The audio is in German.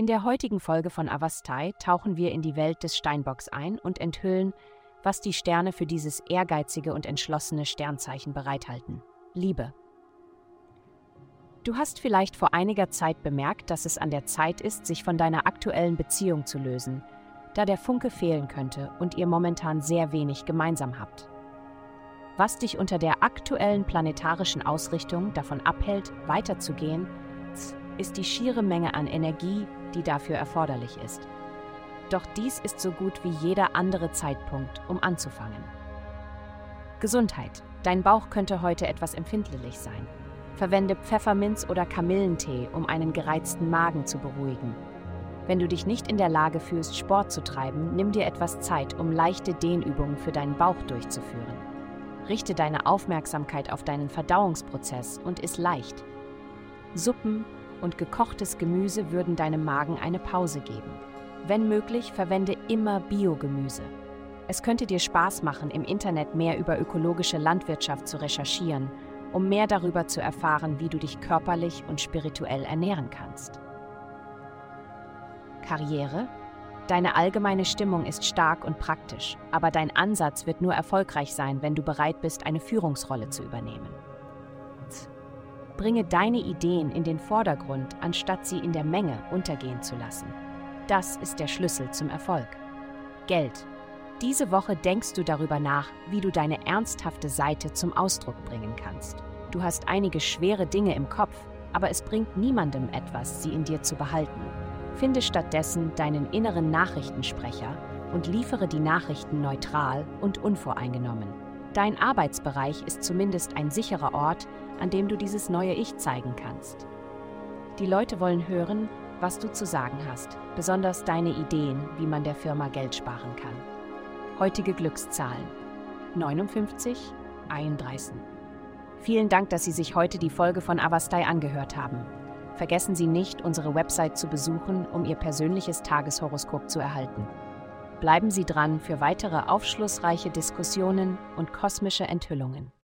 In der heutigen Folge von Avastai tauchen wir in die Welt des Steinbocks ein und enthüllen, was die Sterne für dieses ehrgeizige und entschlossene Sternzeichen bereithalten. Liebe. Du hast vielleicht vor einiger Zeit bemerkt, dass es an der Zeit ist, sich von deiner aktuellen Beziehung zu lösen, da der Funke fehlen könnte und ihr momentan sehr wenig gemeinsam habt. Was dich unter der aktuellen planetarischen Ausrichtung davon abhält, weiterzugehen, ist die schiere Menge an Energie, die dafür erforderlich ist. Doch dies ist so gut wie jeder andere Zeitpunkt, um anzufangen. Gesundheit. Dein Bauch könnte heute etwas empfindlich sein. Verwende Pfefferminz oder Kamillentee, um einen gereizten Magen zu beruhigen. Wenn du dich nicht in der Lage fühlst, Sport zu treiben, nimm dir etwas Zeit, um leichte Dehnübungen für deinen Bauch durchzuführen. Richte deine Aufmerksamkeit auf deinen Verdauungsprozess und iss leicht. Suppen und gekochtes Gemüse würden deinem Magen eine Pause geben. Wenn möglich, verwende immer Biogemüse. Es könnte dir Spaß machen, im Internet mehr über ökologische Landwirtschaft zu recherchieren, um mehr darüber zu erfahren, wie du dich körperlich und spirituell ernähren kannst. Karriere? Deine allgemeine Stimmung ist stark und praktisch, aber dein Ansatz wird nur erfolgreich sein, wenn du bereit bist, eine Führungsrolle zu übernehmen. Bringe deine Ideen in den Vordergrund, anstatt sie in der Menge untergehen zu lassen. Das ist der Schlüssel zum Erfolg. Geld. Diese Woche denkst du darüber nach, wie du deine ernsthafte Seite zum Ausdruck bringen kannst. Du hast einige schwere Dinge im Kopf, aber es bringt niemandem etwas, sie in dir zu behalten. Finde stattdessen deinen inneren Nachrichtensprecher und liefere die Nachrichten neutral und unvoreingenommen. Dein Arbeitsbereich ist zumindest ein sicherer Ort, an dem du dieses neue Ich zeigen kannst. Die Leute wollen hören, was du zu sagen hast, besonders deine Ideen, wie man der Firma Geld sparen kann. Heutige Glückszahlen 59, 31. Vielen Dank, dass Sie sich heute die Folge von Avastai angehört haben. Vergessen Sie nicht, unsere Website zu besuchen, um Ihr persönliches Tageshoroskop zu erhalten. Bleiben Sie dran für weitere aufschlussreiche Diskussionen und kosmische Enthüllungen.